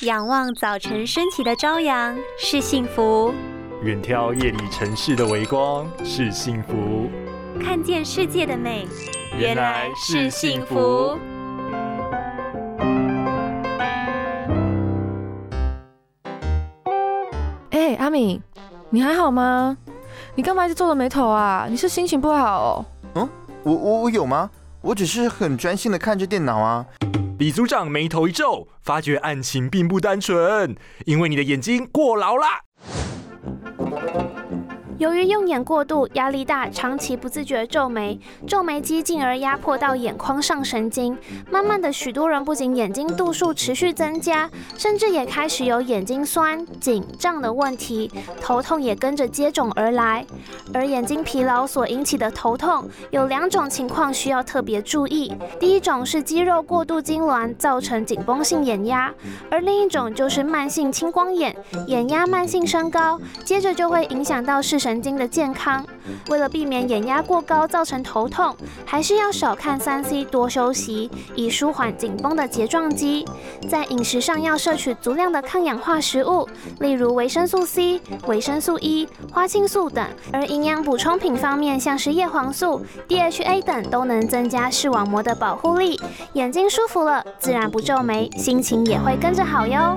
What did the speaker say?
仰望早晨升起的朝阳是幸福，远眺夜里城市的微光是幸福，看见世界的美原来是幸福。哎，阿敏，你还好吗？你干嘛一直皱着眉头啊？你是心情不好哦？嗯，我我我有吗？我只是很专心的看着电脑啊。李组长眉头一皱，发觉案情并不单纯，因为你的眼睛过劳啦。由于用眼过度、压力大，长期不自觉皱眉，皱眉肌进而压迫到眼眶上神经。慢慢的，许多人不仅眼睛度数持续增加，甚至也开始有眼睛酸、紧胀的问题，头痛也跟着接踵而来。而眼睛疲劳所引起的头痛，有两种情况需要特别注意。第一种是肌肉过度痉挛造成紧绷性眼压，而另一种就是慢性青光眼，眼压慢性升高，接着就会影响到视神神经的健康。为了避免眼压过高造成头痛，还是要少看三 C，多休息，以舒缓紧绷的睫状肌。在饮食上要摄取足量的抗氧化食物，例如维生素 C、维生素 E、花青素等。而营养补充品方面，像是叶黄素、DHA 等，都能增加视网膜的保护力。眼睛舒服了，自然不皱眉，心情也会跟着好哟。